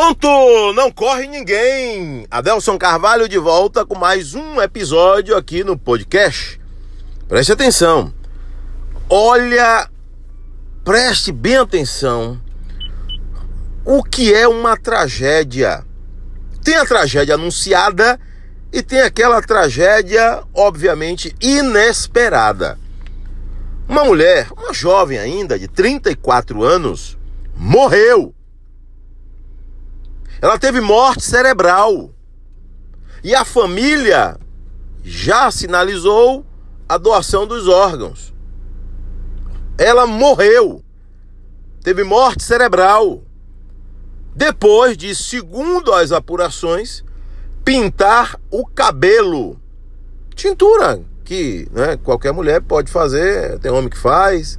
Pronto, não corre ninguém. Adelson Carvalho de volta com mais um episódio aqui no podcast. Preste atenção. Olha, preste bem atenção. O que é uma tragédia? Tem a tragédia anunciada e tem aquela tragédia, obviamente, inesperada. Uma mulher, uma jovem ainda, de 34 anos, morreu ela teve morte cerebral. E a família já sinalizou a doação dos órgãos. Ela morreu. Teve morte cerebral. Depois de, segundo as apurações, pintar o cabelo. Tintura, que né, qualquer mulher pode fazer, tem homem que faz.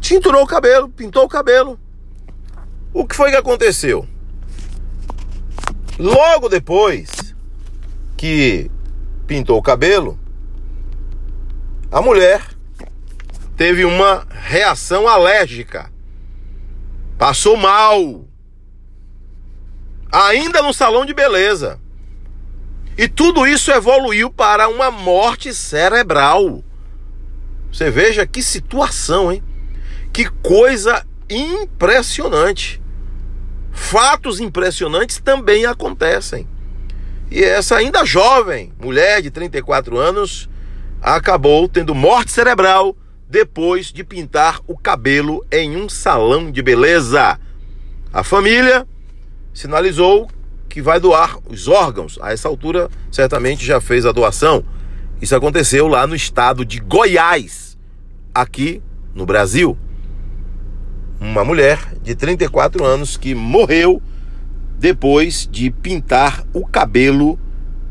Tinturou o cabelo, pintou o cabelo. O que foi que aconteceu? Logo depois que pintou o cabelo, a mulher teve uma reação alérgica. Passou mal. Ainda no salão de beleza. E tudo isso evoluiu para uma morte cerebral. Você veja que situação, hein? Que coisa impressionante. Fatos impressionantes também acontecem. E essa ainda jovem, mulher de 34 anos, acabou tendo morte cerebral depois de pintar o cabelo em um salão de beleza. A família sinalizou que vai doar os órgãos. A essa altura, certamente já fez a doação. Isso aconteceu lá no estado de Goiás, aqui no Brasil uma mulher de 34 anos que morreu depois de pintar o cabelo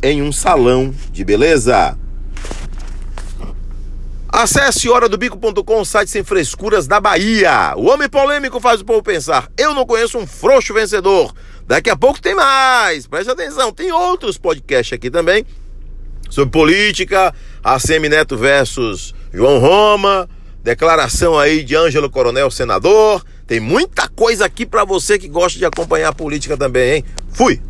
em um salão de beleza. Acesse horadobico.com, site sem frescuras da Bahia. O homem polêmico faz o povo pensar. Eu não conheço um frouxo vencedor. Daqui a pouco tem mais. Preste atenção, tem outros podcasts aqui também sobre política, a Neto versus João Roma, declaração aí de Ângelo Coronel, senador. Tem muita coisa aqui para você que gosta de acompanhar a política também, hein? Fui!